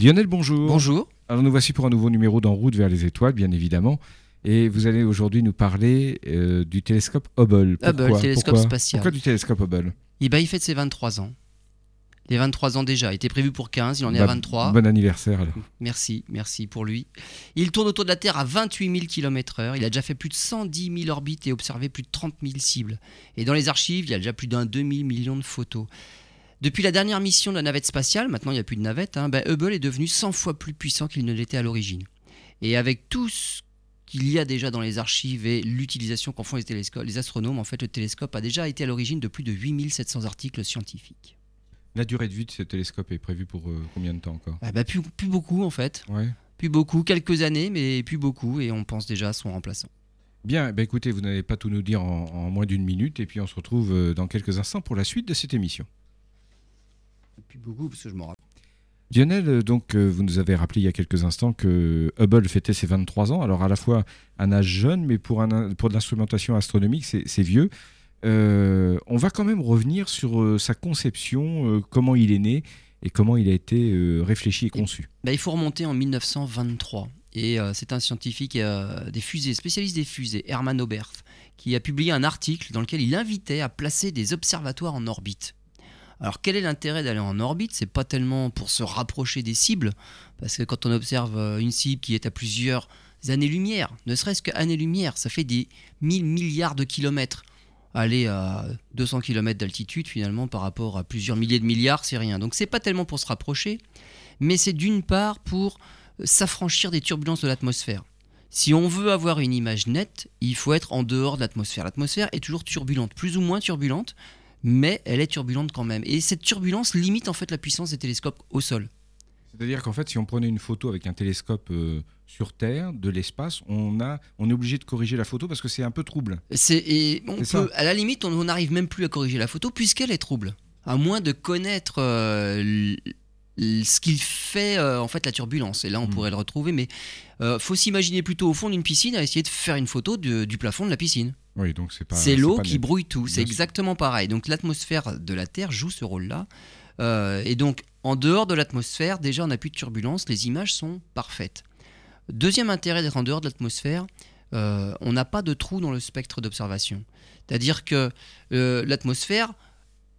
Lionel, bonjour. Bonjour. Alors nous voici pour un nouveau numéro d'En route vers les étoiles, bien évidemment. Et vous allez aujourd'hui nous parler euh, du télescope Hubble. Hubble, télescope Pourquoi? spatial. Pourquoi du télescope Hubble? Eh ben, il fête ses 23 ans. Les 23 ans déjà. Il était prévu pour 15, il en est à Bah, 23. Bon anniversaire alors. Merci, merci pour lui. Il tourne autour de la Terre à 28 000 km/h. Il a déjà fait plus de 110 000 orbites et observé plus de 30 000 cibles. Et dans les archives, il y a déjà plus d'un demi-million de photos. Depuis la dernière mission de la navette spatiale, maintenant il n'y a plus de navette, hein, ben, Hubble est devenu 100 fois plus puissant qu'il ne l'était à l'origine. Et avec tout ce qu'il y a déjà dans les archives et l'utilisation qu'en font les, télescopes, les astronomes, en fait, le télescope a déjà été à l'origine de plus de 8700 articles scientifiques. La durée de vie de ce télescope est prévue pour euh, combien de temps encore? Ah bah, plus, plus beaucoup en fait. Ouais. Plus beaucoup, quelques années, mais plus beaucoup, et on pense déjà à son remplaçant. Bien, ben écoutez, vous n'allez pas tout nous dire en, en moins d'une minute, et puis on se retrouve euh, dans quelques instants pour la suite de cette émission. Plus beaucoup, parce que je m'en rappelle. Lionel, euh, donc euh, vous nous avez rappelé il y a quelques instants que Hubble fêtait ses 23 ans. Alors à la fois un âge jeune, mais pour, un, pour de l'instrumentation astronomique, c'est vieux. Euh, on va quand même revenir sur euh, sa conception, euh, comment il est né et comment il a été euh, réfléchi et conçu. Bah, il faut remonter en 1923. Et euh, c'est un scientifique euh, des fusées, spécialiste des fusées, Hermann Oberth, qui a publié un article dans lequel il invitait à placer des observatoires en orbite. Alors quel est l'intérêt d'aller en orbite? C'est pas tellement pour se rapprocher des cibles, parce que quand on observe euh, une cible qui est à plusieurs années-lumière, ne serait-ce que années-lumière, ça fait des 1000 milliards de kilomètres. Aller à 200 km d'altitude, finalement, par rapport à plusieurs milliers de milliards, c'est rien. Donc c'est pas tellement pour se rapprocher, mais c'est d'une part pour s'affranchir des turbulences de l'atmosphère. Si on veut avoir une image nette, il faut être en dehors de l'atmosphère. L'atmosphère est toujours turbulente, plus ou moins turbulente, mais elle est turbulente quand même. Et cette turbulence limite en fait la puissance des télescopes au sol. C'est-à-dire qu'en fait, si on prenait une photo avec un télescope euh, sur Terre, de l'espace, on, a, on est obligé de corriger la photo parce que c'est un peu trouble. Et on peut, à la limite, on n'arrive même plus à corriger la photo puisqu'elle est trouble. À moins de connaître euh, ce qu'il fait euh, en fait la turbulence. Et là, on Mm. pourrait le retrouver. Mais faut s'imaginer plutôt au fond d'une piscine à essayer de faire une photo de- du plafond de la piscine. Oui, donc c'est pas. C'est l'eau qui net. brouille tout. C'est exactement pareil. Donc l'atmosphère de la Terre joue ce rôle-là. Euh, et donc en dehors de l'atmosphère, déjà on n'a plus de turbulence, les images sont parfaites. Deuxième intérêt d'être en dehors de l'atmosphère, euh, on n'a pas de trou dans le spectre d'observation. C'est-à-dire que euh, l'atmosphère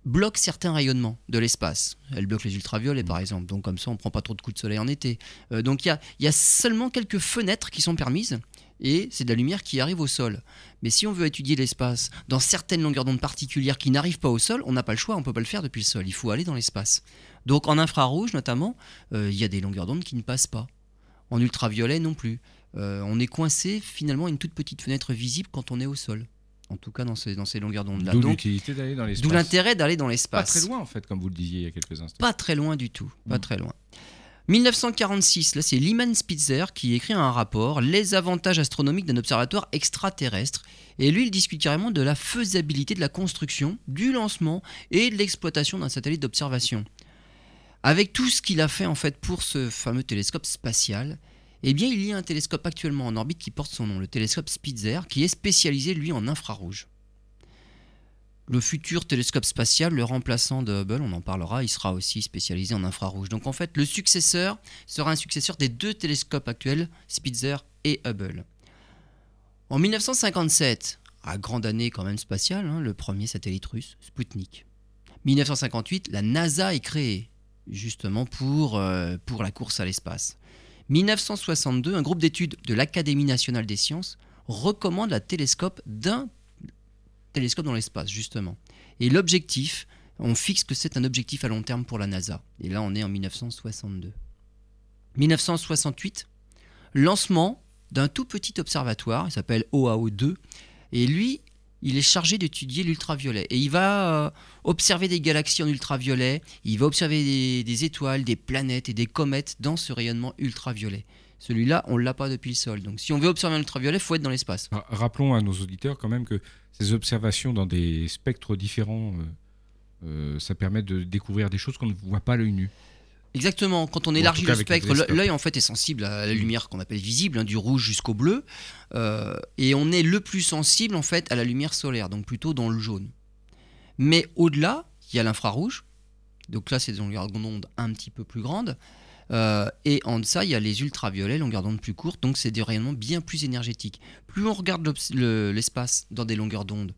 bloque certains rayonnements de l'espace. Elle bloque les ultraviolets par exemple, donc comme ça on ne prend pas trop de coups de soleil en été. Euh, donc il y a, il y a seulement quelques fenêtres qui sont permises et c'est de la lumière qui arrive au sol. Mais si on veut étudier l'espace dans certaines longueurs d'onde particulières qui n'arrivent pas au sol, on n'a pas le choix, on ne peut pas le faire depuis le sol, il faut aller dans l'espace. Donc en infrarouge notamment, euh, il y a des longueurs d'onde qui ne passent pas. En ultraviolet non plus. Euh, on est coincé finalement à une toute petite fenêtre visible quand on est au sol. En tout cas dans ces, dans ces longueurs d'onde-là. D'où l'utilité d'aller dans l'espace. D'où l'intérêt d'aller dans Pas l'espace. très loin en fait, comme vous le disiez il y a quelques instants. Pas très loin du tout, pas Mm. très loin. 1946, là c'est Lyman Spitzer qui écrit un rapport, Les avantages astronomiques d'un observatoire extraterrestre. Et lui, il discute carrément de la faisabilité de la construction, du lancement et de l'exploitation d'un satellite d'observation. Avec tout ce qu'il a fait en fait pour ce fameux télescope spatial, eh bien il y a un télescope actuellement en orbite qui porte son nom, le télescope Spitzer, qui est spécialisé lui en infrarouge. Le futur télescope spatial, le remplaçant de Hubble, on en parlera, il sera aussi spécialisé en infrarouge. Donc en fait, le successeur sera un successeur des deux télescopes actuels, Spitzer et Hubble. En 1957, à grande année quand même spatiale, hein, le premier satellite russe, Sputnik. 1958, la NASA est créée, justement pour, euh, pour la course à l'espace. 1962, un groupe d'études de l'Académie nationale des sciences recommande la télescope d'un télescope dans l'espace, justement. Et l'objectif, on fixe que c'est un objectif à long terme pour la NASA. Et là, on est en 1962. 1968, lancement d'un tout petit observatoire, il s'appelle OAO2, et lui, il est chargé d'étudier l'ultraviolet. Et il va euh, observer des galaxies en ultraviolet, il va observer des, des étoiles, des planètes et des comètes dans ce rayonnement ultraviolet. Celui-là, on ne l'a pas depuis le sol. Donc si on veut observer un ultraviolet, il faut être dans l'espace. Ra- Rappelons à nos auditeurs quand même que ces observations dans des spectres différents, euh, euh, ça permet de découvrir des choses qu'on ne voit pas à l'œil nu. Exactement, quand on élargit le spectre, l'œil en fait est sensible à la lumière qu'on appelle visible, hein, du rouge jusqu'au bleu, euh, et on est le plus sensible en fait à la lumière solaire, donc plutôt dans le jaune. Mais au-delà, il y a l'infrarouge, donc là c'est des longueurs d'onde un petit peu plus grandes, Euh, et en deçà, il y a les ultraviolets, longueur d'onde plus courte, donc c'est des rayonnements bien plus énergétiques. Plus on regarde l'espace dans des longueurs d'onde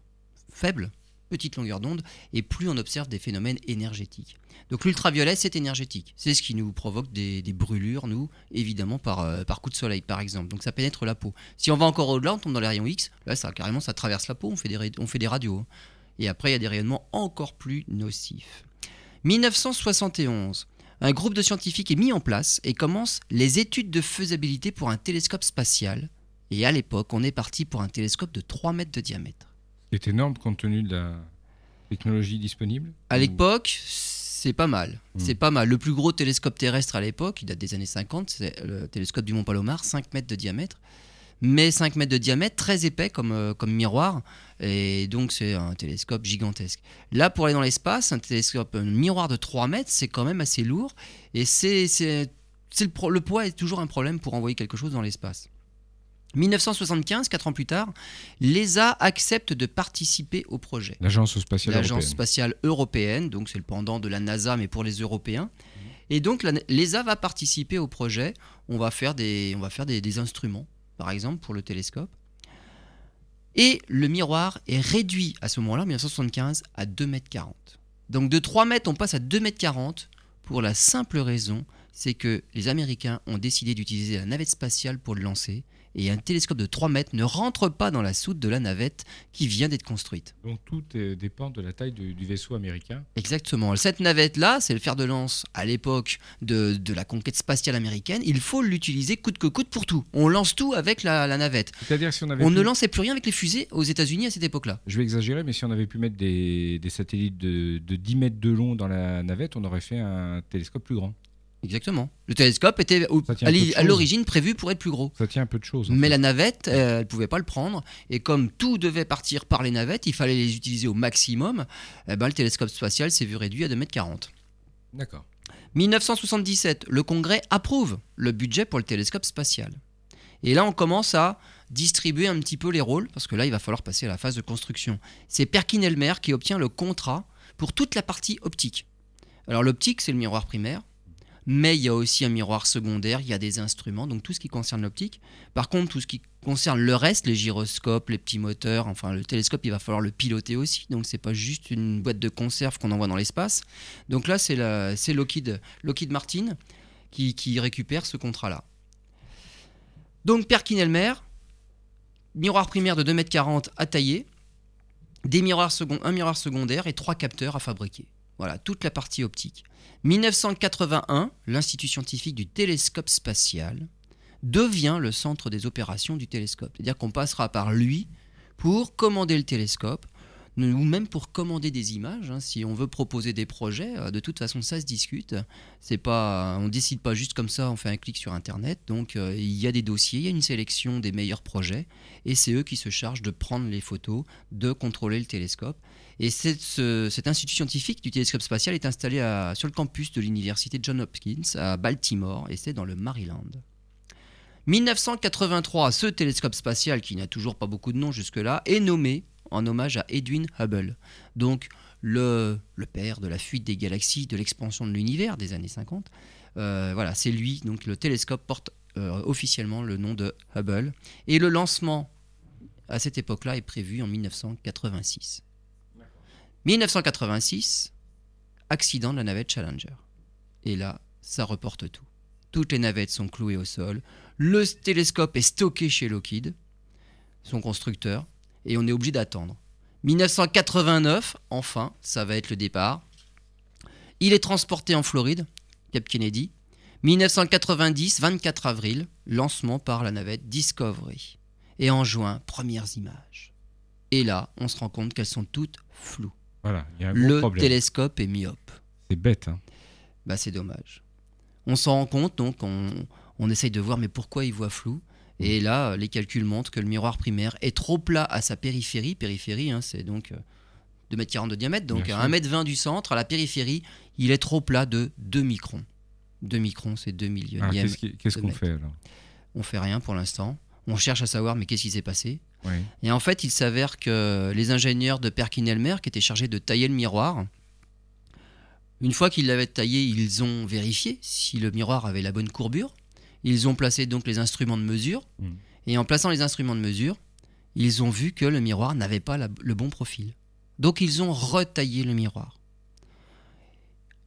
faibles, petites longueurs d'onde, et plus on observe des phénomènes énergétiques. Donc l'ultraviolet, c'est énergétique. C'est ce qui nous provoque des, brûlures, nous, évidemment, par, euh, par coup de soleil, par exemple. Donc ça pénètre la peau. Si on va encore au-delà, on tombe dans les rayons X, là, ça, carrément, ça traverse la peau, on fait des, on fait des radios. Hein. Et après, il y a des rayonnements encore plus nocifs. 1971, un groupe de scientifiques est mis en place et commence les études de faisabilité pour un télescope spatial. Et à l'époque, on est parti pour un télescope de 3 mètres de diamètre. C'est énorme compte tenu de la technologie disponible À l'époque, c'est pas mal. Hmm. C'est pas mal. Le plus gros télescope terrestre à l'époque, il date des années 50, c'est le télescope du Mont Palomar, 5 mètres de diamètre mais 5 mètres de diamètre, très épais comme, euh, comme miroir, et donc c'est un télescope gigantesque. Là, pour aller dans l'espace, un télescope, un miroir de 3 mètres, c'est quand même assez lourd, et c'est, c'est, le, le poids est toujours un problème pour envoyer quelque chose dans l'espace. 1975, 4 ans plus tard, l'ESA accepte de participer au projet. L'Agence spatiale L'Agence européenne. spatiale européenne, donc c'est le pendant de la NASA, mais pour les Européens. Et donc l'ESA va participer au projet. On va faire des, on va faire des instruments par exemple, pour le télescope. Et le miroir est réduit à ce moment-là, en 1975, à 2,40 m. Donc de 3 mètres, on passe à 2,40 m pour la simple raison, c'est que les Américains ont décidé d'utiliser la navette spatiale pour le lancer et un télescope de 3 mètres ne rentre pas dans la soute de la navette qui vient d'être construite. Donc tout dépend de la taille du, vaisseau américain Exactement. Cette navette-là, c'est le fer de lance à l'époque de, la conquête spatiale américaine. Il faut l'utiliser coûte que coûte pour tout. On lance tout avec la, navette. C'est-à-dire si on avait On ne lançait plus rien avec les fusées aux États-Unis à cette époque-là. Je vais exagérer, mais si on avait pu mettre des, satellites de 10 mètres de long dans la navette, on aurait fait un télescope plus grand. Exactement. Le télescope était à l'origine prévu pour être plus gros. Ça tient un peu de choses. Mais la navette, euh, elle ne pouvait pas le prendre. Et comme tout devait partir par les navettes, il fallait les utiliser au maximum. Eh ben, le télescope spatial s'est vu réduit à 2,40 m. D'accord. 1977, le Congrès approuve le budget pour le télescope spatial. Et là, on commence à distribuer un petit peu les rôles, parce que là, il va falloir passer à la phase de construction. C'est Perkin-Elmer qui obtient le contrat pour toute la partie optique. Alors l'optique, c'est le miroir primaire mais il y a aussi un miroir secondaire, il y a des instruments, donc tout ce qui concerne l'optique. Par contre, tout ce qui concerne le reste, les gyroscopes, les petits moteurs, enfin le télescope, il va falloir le piloter aussi, donc c'est pas juste une boîte de conserve qu'on envoie dans l'espace. Donc là, c'est Lockheed, Martin qui, récupère ce contrat-là. Donc Perkin-Elmer, miroir primaire de 2,40 m à tailler, des miroirs un miroir secondaire et trois capteurs à fabriquer. Voilà, toute la partie optique. 1981, l'Institut scientifique du télescope spatial devient le centre des opérations du télescope. C'est-à-dire qu'on passera par lui pour commander le télescope, ou même pour commander des images. Hein. si on veut proposer des projets, euh, de toute façon, ça se discute. C'est pas, on décide pas juste comme ça, on fait un clic sur Internet. Donc, euh, il y a des dossiers, il y a une sélection des meilleurs projets, et c'est eux qui se chargent de prendre les photos, de contrôler le télescope. Et cet institut scientifique du télescope spatial est installé sur le campus de l'université John Hopkins à Baltimore, et c'est dans le Maryland. 1983, ce télescope spatial, qui n'a toujours pas beaucoup de noms jusque-là, est nommé en hommage à Edwin Hubble, donc le, père de la fuite des galaxies, de l'expansion de l'univers des années 50. Euh, voilà, c'est lui, donc le télescope porte euh, officiellement le nom de Hubble. Et le lancement à cette époque-là est prévu en 1986. 1986, accident de la navette Challenger. Et là, ça reporte tout. Toutes les navettes sont clouées au sol. Le télescope est stocké chez Lockheed, son constructeur, et on est obligé d'attendre. 1989, enfin, ça va être le départ. Il est transporté en Floride, Cap Kennedy. 1990, 24 avril, lancement par la navette Discovery. Et en juin, premières images. Et là, on se rend compte qu'elles sont toutes floues le télescope est myope. C'est bête. Hein. Bah, c'est dommage. On s'en rend compte, donc on, essaye de voir, mais pourquoi il voit flou? Et là, les calculs montrent que le miroir primaire est trop plat à sa périphérie. Périphérie, hein, c'est donc 2,40 m de diamètre, donc à 1m20 du centre. À la périphérie, il est trop plat de 2 microns. 2 microns, c'est 2 millionièmes. Ah, qu'est-ce qu'on fait alors? On fait rien pour l'instant. On cherche à savoir, mais qu'est-ce qui s'est passé? Et en fait, il s'avère que les ingénieurs de Perkin-Elmer, qui étaient chargés de tailler le miroir, Une fois qu'ils l'avaient taillé, ils ont vérifié si le miroir avait la bonne courbure. Ils ont placé donc les instruments de mesure. Mm. Et en plaçant les instruments de mesure, ils ont vu que le miroir n'avait pas la- le bon profil. Donc ils ont retaillé le miroir.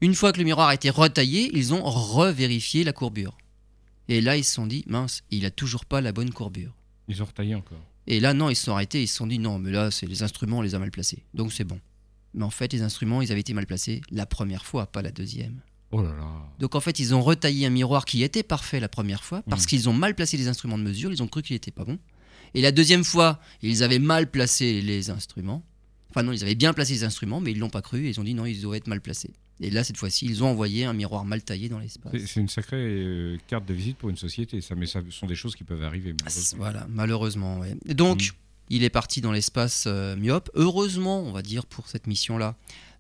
Une fois que le miroir a été retaillé, ils ont revérifié la courbure. Et là, ils se sont dit, mince, il a toujours pas la bonne courbure. Ils ont retaillé encore. Et là, non, ils se sont arrêtés, ils se sont dit, non, mais là, c'est les instruments, on les a mal placés. Donc c'est bon. Mais en fait, les instruments, ils avaient été mal placés la première fois, pas la deuxième. Oh là là. Donc en fait, ils ont retaillé un miroir qui était parfait la première fois parce Mhm. qu'ils ont mal placé les instruments de mesure, ils ont cru qu'il n'était pas bon. Et la deuxième fois, ils avaient mal placé les instruments. Enfin non, ils avaient bien placé les instruments, mais ils l'ont pas cru et ils ont dit non, ils doivent être mal placés. Et là, cette fois-ci, ils ont envoyé un miroir mal taillé dans l'espace. C'est une sacrée euh, carte de visite pour une société, ça, mais ça ce sont des choses qui peuvent arriver. Malheureusement. Voilà, malheureusement. ouais. Donc, Mhm. il est parti dans l'espace euh, myope. Heureusement, on va dire, pour cette mission-là.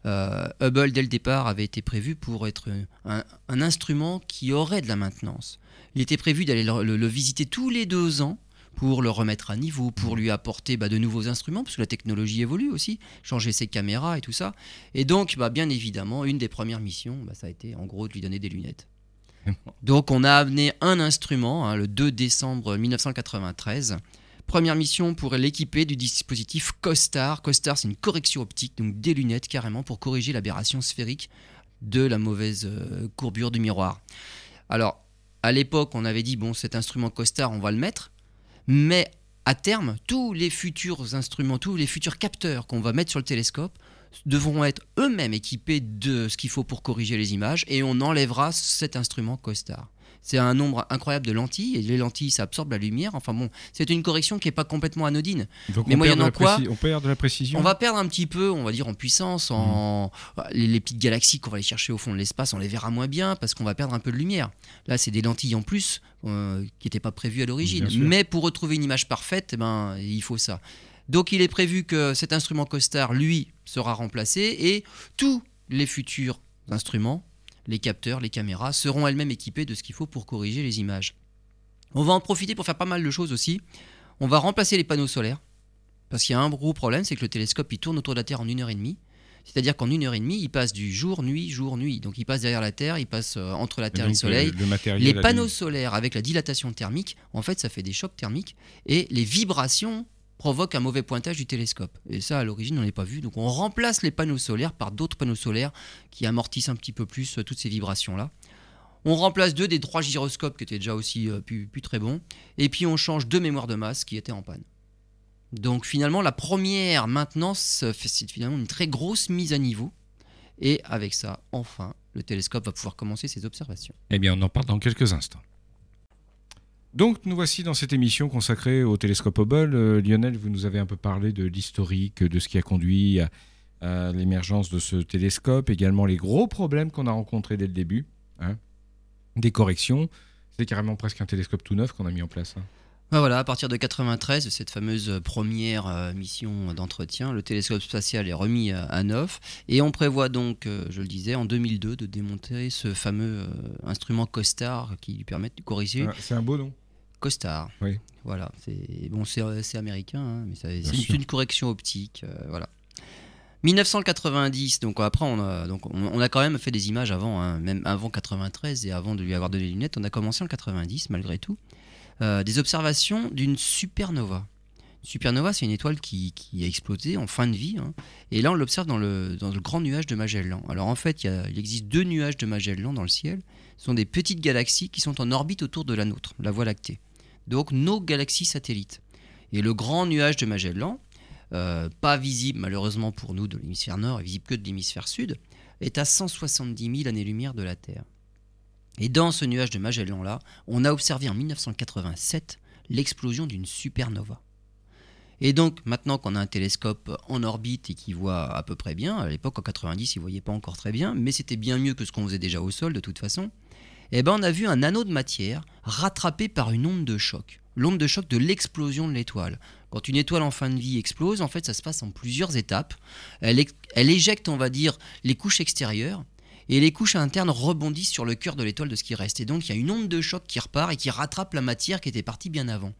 Euh, Hubble, dès le départ, avait été prévu pour être un, un instrument qui aurait de la maintenance. Il était prévu d'aller le, le- le visiter tous les deux ans pour le remettre à niveau, pour lui apporter bah, de nouveaux instruments, parce que la technologie évolue aussi, changer ses caméras et tout ça. Et donc, bah, bien évidemment, une des premières missions, bah, ça a été en gros de lui donner des lunettes. Donc on a amené un instrument hein, le 2 décembre 1993. Première mission pour l'équiper du dispositif COSTAR. COSTAR, c'est une correction optique, donc des lunettes carrément pour corriger l'aberration sphérique de la mauvaise euh, courbure du miroir. Alors, à l'époque, on avait dit, bon, cet instrument COSTAR, on va le mettre, mais à terme, tous les futurs instruments, tous les futurs capteurs qu'on va mettre sur le télescope devront être eux-mêmes équipés de ce qu'il faut pour corriger les images et on enlèvera cet instrument COSTAR. C'est un nombre incroyable de lentilles et les lentilles ça absorbe la lumière. Enfin bon, c'est une correction qui n'est pas complètement anodine. Donc Mais moyennant quoi, on perd de la précision. On va perdre un petit peu, on va dire, en puissance. En... Les, les petites galaxies qu'on va aller chercher au fond de l'espace, on les verra moins bien parce qu'on va perdre un peu de lumière. Là, c'est des lentilles en plus euh, qui n'étaient pas prévues à l'origine. Mais pour retrouver une image parfaite, eh ben, il faut ça. Donc, il est prévu que cet instrument COSTAR, lui, sera remplacé et tous les futurs instruments, les capteurs, les caméras, seront elles-mêmes équipés de ce qu'il faut pour corriger les images. On va en profiter pour faire pas mal de choses aussi. On va remplacer les panneaux solaires. Parce qu'il y a un gros problème, c'est que le télescope il tourne autour de la Terre en une heure et demie. C'est-à-dire qu'en une heure et demie, il passe du jour, nuit, jour, nuit. Donc il passe derrière la Terre, il passe euh, entre la Et Terre et le Soleil. euh, le matériel, Les panneaux solaires avec la dilatation thermique, en fait, ça fait des chocs thermiques et les vibrations provoquent un mauvais pointage du télescope. Et ça, à l'origine, on n'est pas vu. Donc on remplace les panneaux solaires par d'autres panneaux solaires qui amortissent un petit peu plus euh, toutes ces vibrations-là. On remplace deux des trois gyroscopes qui étaient déjà aussi euh, plus, plus très bons. Et puis on change deux mémoires de masse qui étaient en panne. Donc finalement, la première maintenance, euh, c'est finalement une très grosse mise à niveau. Et avec ça, enfin, le télescope va pouvoir commencer ses observations. Eh bien, on en parle dans quelques instants. Donc, nous voici dans cette émission consacrée au télescope Hubble. Euh, Lionel, vous nous avez un peu parlé de l'historique, de ce qui a conduit à, à l'émergence de ce télescope, également les gros problèmes qu'on a rencontrés dès le début, hein, des corrections. C'est carrément presque un télescope tout neuf qu'on a mis en place. hein. Ah, voilà, à partir de 93, cette fameuse première euh, mission d'entretien, le télescope spatial est remis à, neuf et on prévoit donc, euh, je le disais, en 2002 de démonter ce fameux euh, instrument COSTAR qui lui permet de corriger Ah, C'est un beau nom. COSTAR. Oui. Voilà, c'est bon, c'est américain, hein, mais c'est une, correction optique, euh, voilà. 1990, donc après on a, donc on, on a quand même fait des images avant, hein, même avant 93 et avant de lui avoir donné les lunettes, on a commencé en 90 malgré tout, euh, des observations d'une supernova. Supernova, c'est une étoile qui, qui a explosé en fin de vie, hein, et là on l'observe dans le, dans le grand nuage de Magellan. Alors en fait, il, y a- il existe deux nuages de Magellan dans le ciel, ce sont des petites galaxies qui sont en orbite autour de la nôtre, la Voie lactée. Donc nos galaxies satellites. Et le grand nuage de Magellan, euh, pas visible malheureusement pour nous de l'hémisphère nord et visible que de l'hémisphère sud, est à 170 000 années-lumière de la Terre. Et dans ce nuage de Magellan-là, on a observé en 1987 l'explosion d'une supernova. Et donc, maintenant qu'on a un télescope en orbite et qui voit à peu près bien, à l'époque en 90, il ne voyait pas encore très bien, mais c'était bien mieux que ce qu'on faisait déjà au sol de toute façon, eh ben on a vu un anneau de matière rattrapé par une onde de choc. L'onde de choc de l'explosion de l'étoile. Quand une étoile en fin de vie explose, en fait, ça se passe en plusieurs étapes. Elle, elle éjecte, on va dire, les couches extérieures, et les couches internes rebondissent sur le cœur de l'étoile de ce qui reste. Et donc, il y a une onde de choc qui repart et qui rattrape la matière qui était partie bien avant.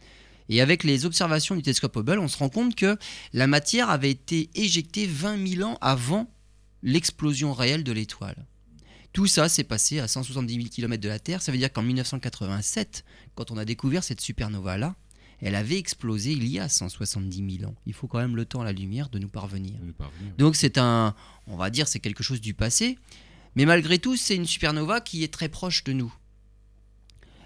Et avec les observations du télescope Hubble, on se rend compte que la matière avait été éjectée 20 000 ans avant l'explosion réelle de l'étoile. Tout ça s'est passé à 170 000 km de la Terre. Ça veut dire qu'en 1987, quand on a découvert cette supernova-là, elle avait explosé il y a 170 000 ans. Il faut quand même le temps à la lumière de nous parvenir. De nous parvenir. Donc c'est un, on va dire, c'est quelque chose du passé. Mais malgré tout, c'est une supernova qui est très proche de nous.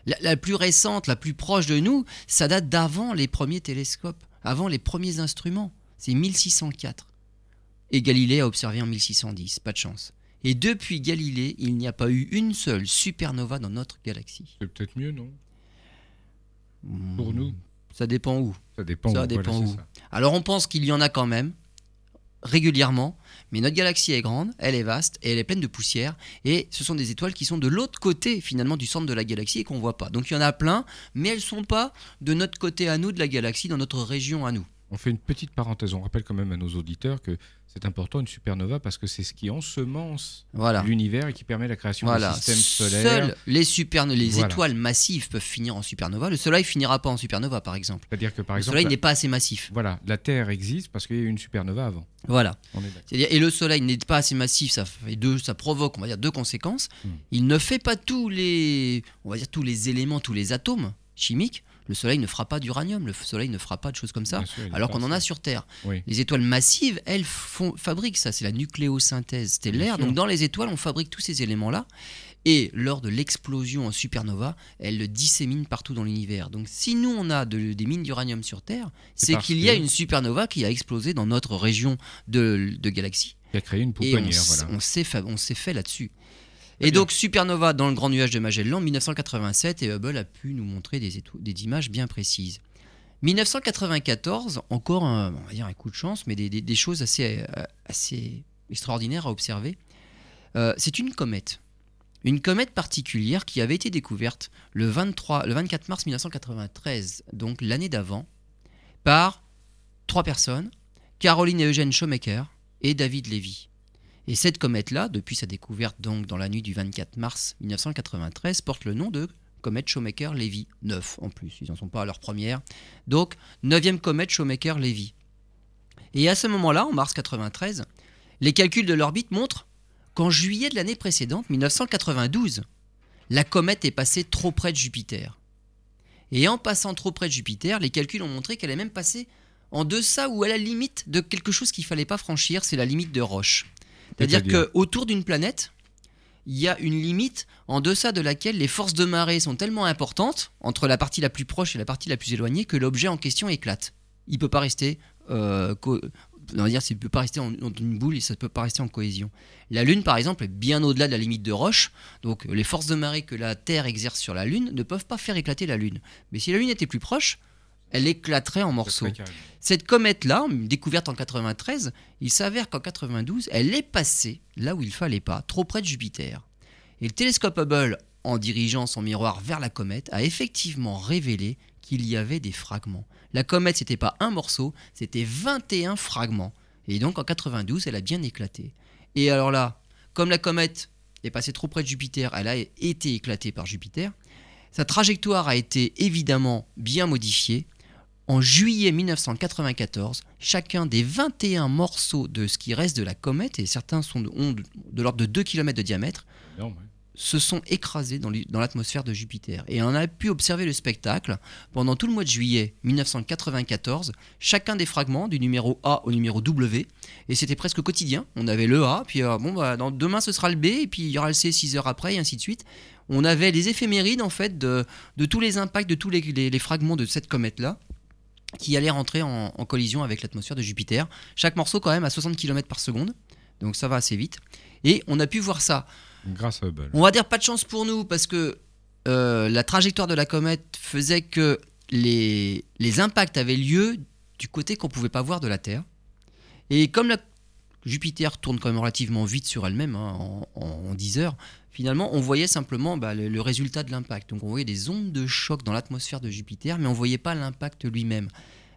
La, la plus récente, la plus proche de nous, ça date d'avant les premiers télescopes, avant les premiers instruments. C'est 1604. Et Galilée a observé en 1610, pas de chance. Et depuis Galilée, il n'y a pas eu une seule supernova dans notre galaxie. C'est peut-être mieux, non? Pour nous? Ça dépend où. Ça dépend. Ça où, dépend voilà, où. ça. Alors on pense qu'il y en a quand même, régulièrement, mais notre galaxie est grande, elle est vaste et elle est pleine de poussière. Et ce sont des étoiles qui sont de l'autre côté finalement du centre de la galaxie et qu'on voit pas. Donc il y en a plein, mais elles sont pas de notre côté à nous de la galaxie, dans notre région à nous. On fait une petite parenthèse. On rappelle quand même à nos auditeurs que c'est important une supernova parce que c'est ce qui ensemence Voilà. l'univers et qui permet la création Voilà. d'un système solaire. Seules les, les Voilà. étoiles massives peuvent finir en supernova. Le Soleil finira pas en supernova, par exemple. C'est-à-dire que par le exemple, Soleil la- n'est pas assez massif. voilà, la Terre existe parce qu'il y a eu une supernova avant. Voilà. On est et le Soleil n'est pas assez massif, ça fait deux, ça provoque, on va dire, deux conséquences. Hmm. Il ne fait pas tous les, on va dire, tous les éléments, tous les atomes chimiques. Le Soleil ne fera pas d'uranium, le Soleil ne fera pas de choses comme ça, sûr, alors qu'on en a sur Terre. Oui. Les étoiles massives, elles font, fabriquent ça, c'est la nucléosynthèse stellaire. Donc dans les étoiles, on fabrique tous ces éléments-là. Et lors de l'explosion en supernova, elles le disséminent partout dans l'univers. Donc si nous, on a de- des mines d'uranium sur Terre, C'est qu'il y a une supernova qui a explosé dans notre région de, de galaxie. Qui a créé une Et on, pouponnière. Voilà. on s'est fa- on s'est fait là-dessus. Et bien. donc, supernova dans le grand nuage de Magellan, 1987, et Hubble a pu nous montrer des, images bien précises. 1994, encore un, on va dire un coup de chance, mais des, des- des choses assez, euh, assez extraordinaires à observer. Euh, C'est une comète. Une comète particulière qui avait été découverte le, 23, le 24 mars 1993, donc l'année d'avant, par trois personnes, Caroline et Eugène Shoemaker et David Levy. Et cette comète-là, depuis sa découverte donc dans la nuit du 24 mars 1993, porte le nom de comète Shoemaker-Levy. 9 en plus, ils n'en sont pas à leur première. Donc, neuvième comète Shoemaker-Levy. Et à ce moment-là, en mars 93, les calculs de l'orbite montrent qu'en juillet de l'année précédente, 1992, la comète est passée trop près de Jupiter. Et en passant trop près de Jupiter, les calculs ont montré qu'elle est même passée en deçà ou à la limite de quelque chose qu'il fallait pas franchir, c'est la limite de Roche. C'est-à-dire qu'autour d'une planète, il y a une limite en deçà de laquelle les forces de marée sont tellement importantes, entre la partie la plus proche et la partie la plus éloignée, que l'objet en question éclate. Il peut pas rester... euh, co- on va dire, il peut pas rester en, en une boule et ça ne peut pas rester en cohésion. La Lune, par exemple, est bien au-delà de la limite de Roche, donc les forces de marée que la Terre exerce sur la Lune ne peuvent pas faire éclater la Lune. Mais si la Lune était plus proche, elle éclaterait en morceaux. Cette comète-là, découverte en 93, il s'avère qu'en 92, elle est passée là où il fallait pas, trop près de Jupiter. Et le télescope Hubble, en dirigeant son miroir vers la comète, a effectivement révélé qu'il y avait des fragments. La comète, c'était pas un morceau, c'était 21 fragments. Et donc en 92, elle a bien éclaté. Et alors là, comme la comète est passée trop près de Jupiter, elle a été éclatée par Jupiter. Sa trajectoire a été évidemment bien modifiée. En juillet 1994, chacun des 21 morceaux de ce qui reste de la comète, et certains sont de, ont de, de l'ordre de 2 km de diamètre, Énorme, ouais. se sont écrasés dans l'atmosphère de Jupiter. Et on a pu observer le spectacle pendant tout le mois de juillet 1994, chacun des fragments du numéro A au numéro W, et c'était presque quotidien. On avait le A, puis euh, bon, bah, dans- demain ce sera le B, et puis il y aura le C 6 heures après, et ainsi de suite. On avait les éphémérides en fait de, de tous les impacts de tous les, les- les fragments de cette comète-là qui allaient rentrer en, en collision avec l'atmosphère de Jupiter. Chaque morceau quand même à 60 km par seconde, donc ça va assez vite. Et on a pu voir ça Grâce à Hubble. on va dire pas de chance pour nous parce que euh, la trajectoire de la comète faisait que les, les impacts avaient lieu du côté qu'on pouvait pas voir de la Terre. Et comme la Jupiter tourne quand même relativement vite sur elle-même, hein, en, en- en 10 heures, finalement on voyait simplement bah, le, résultat de l'impact. Donc on voyait des ondes de choc dans l'atmosphère de Jupiter, mais on voyait pas l'impact lui-même.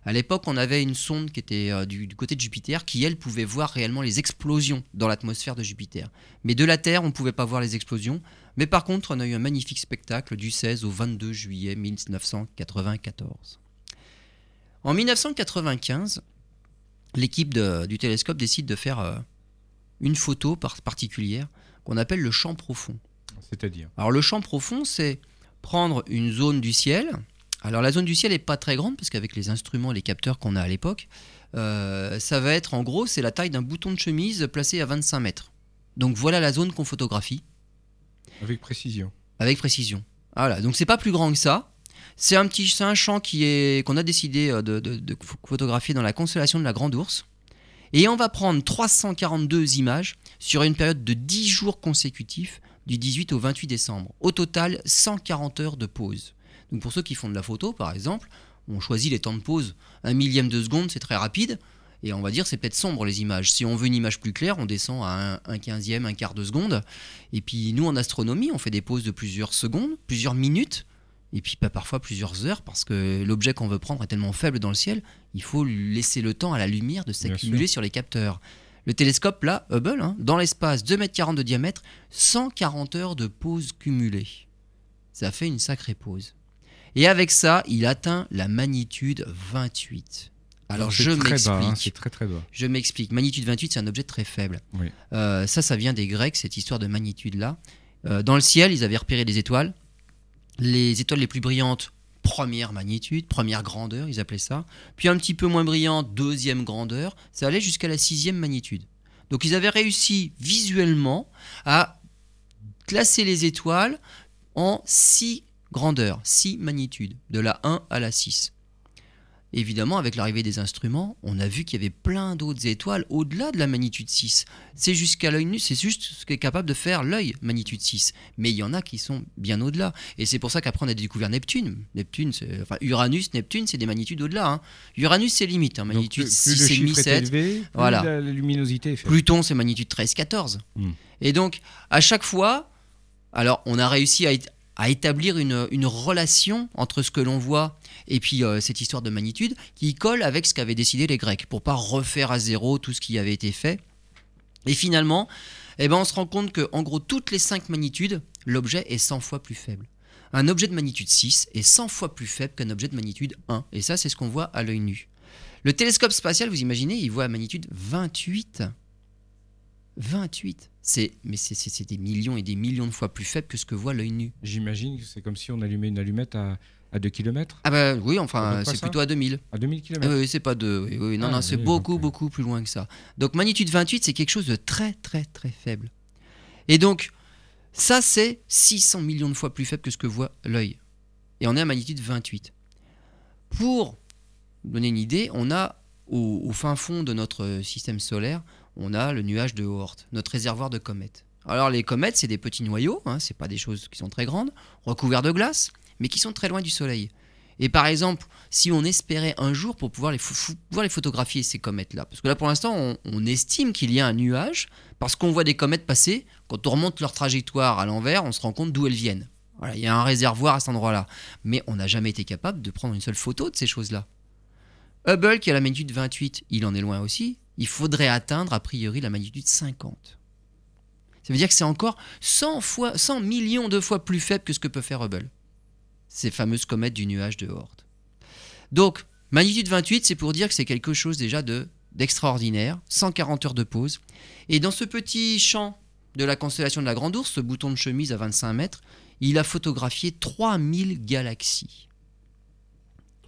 À l'époque, on avait une sonde qui était euh, du, côté de Jupiter qui, elle, pouvait voir réellement les explosions dans l'atmosphère de Jupiter. Mais de la Terre, on ne pouvait pas voir les explosions. Mais par contre, on a eu un magnifique spectacle du 16 au 22 juillet 1994. En 1995, l'équipe du télescope décide de faire euh, une photo par- particulière qu'on appelle le champ profond. C'est-à-dire Alors le champ profond, c'est prendre une zone du ciel. Alors la zone du ciel n'est pas très grande, parce qu'avec les instruments, les capteurs qu'on a à l'époque, euh, ça va être en gros, c'est la taille d'un bouton de chemise placé à 25 mètres. Donc voilà la zone qu'on photographie. Avec précision. Avec précision. Voilà, donc c'est pas plus grand que ça. C'est un petit, c'est un champ qui est qu'on a décidé euh, de, de- de photographier dans la constellation de la Grande Ourse. Et on va prendre 342 images sur une période de 10 jours consécutifs, du 18 au 28 décembre. Au total, 140 heures de pause. Donc pour ceux qui font de la photo, par exemple, on choisit les temps de pause. Un millième de seconde, c'est très rapide. Et on va dire c'est peut-être sombre les images. Si on veut une image plus claire, on descend à un, un quinzième, un quart de seconde. Et puis nous en astronomie, on fait des pauses de plusieurs secondes, plusieurs minutes, et puis pas parfois plusieurs heures, parce que l'objet qu'on veut prendre est tellement faible dans le ciel, il faut laisser le temps à la lumière de s'accumuler sur les capteurs. Le télescope là, Hubble, hein, dans l'espace 2,40 m de diamètre, 140 heures de pause cumulée. Ça fait une sacrée pause. Et avec ça, il atteint la magnitude 28. Alors je hein, m'explique. très très bas. Je m'explique. Magnitude 28, c'est un objet très faible. Oui. Euh, ça, ça vient des Grecs, cette histoire de magnitude-là. Euh, dans le ciel, ils avaient repéré des étoiles. Les étoiles les plus brillantes, première magnitude, première grandeur, ils appelaient ça. Puis un petit peu moins brillantes, deuxième grandeur. Ça allait jusqu'à la sixième magnitude. Donc ils avaient réussi visuellement à classer les étoiles en six grandeurs, six magnitudes, de la 1 à la 6. Évidemment, avec l'arrivée des instruments, on a vu qu'il y avait plein d'autres étoiles au-delà de la magnitude 6. C'est jusqu'à l'œil nu, c'est juste ce qu'est capable de faire l'œil magnitude 6. Mais il y en a qui sont bien au-delà. Et c'est pour ça qu'après on a découvert Neptune. Neptune, enfin Uranus, Neptune, c'est des magnitudes au-delà. hein. Uranus, c'est limite, hein, Donc, magnitude plus, plus le 6,5, chiffre est 7. élevé, plus Voilà. la, la luminosité est faible. Pluton, c'est magnitude 13-14. Hmm. Et donc, à chaque fois, alors on a réussi à, à établir une, relation entre ce que l'on voit et puis euh, cette histoire de magnitude qui colle avec ce qu'avaient décidé les Grecs pour pas refaire à zéro tout ce qui avait été fait. Et finalement, eh ben, on se rend compte que en gros, toutes les 5 magnitudes, l'objet est 100 fois plus faible. Un objet de magnitude 6 est 100 fois plus faible qu'un objet de magnitude 1. Et ça, c'est ce qu'on voit à l'œil nu. Le télescope spatial, vous imaginez, il voit à magnitude 28. 28. C'est, mais c'est, des millions et des millions de fois plus faible que ce que voit l'œil nu. J'imagine que c'est comme si on allumait une allumette à, à 2 km, Ah bah oui, enfin, c'est plutôt à 2000. à 2000 Ah km. oui, c'est pas deux. Oui, oui, non, Ah, non, c'est oui, beaucoup, donc, euh. beaucoup plus loin que ça. Donc magnitude 28, c'est quelque chose de très, très, très faible. Et donc, ça, c'est 600 millions de fois plus faible que ce que voit l'œil. Et on est à magnitude 28. Pour donner une idée, on a au, au fin fond de notre système solaire, on a le nuage de Oort, notre réservoir de comètes. Alors les comètes, c'est des petits noyaux, hein, c'est pas des choses qui sont très grandes, recouverts de glace, mais qui sont très loin du Soleil. Et par exemple, si on espérait un jour pour pouvoir les, photographier, ces comètes-là, parce que là pour l'instant on, estime qu'il y a un nuage, parce qu'on voit des comètes passer, quand on remonte leur trajectoire à l'envers, on se rend compte d'où elles viennent. Il y a un réservoir à cet endroit-là. Mais on n'a jamais été capable de prendre une seule photo de ces choses-là. Hubble, qui a la magnitude 28, il en est loin aussi. Il faudrait atteindre a priori la magnitude 50. Ça veut dire que c'est encore 100, fois, 100 millions de fois plus faible que ce que peut faire Hubble. Ces fameuses comètes du nuage de Oort. Donc, magnitude 28, c'est pour dire que c'est quelque chose déjà de d'extraordinaire, 140 heures de pause. Et dans ce petit champ de la constellation de la Grande Ourse, ce bouton de chemise à 25 mètres, il a photographié 3000 galaxies.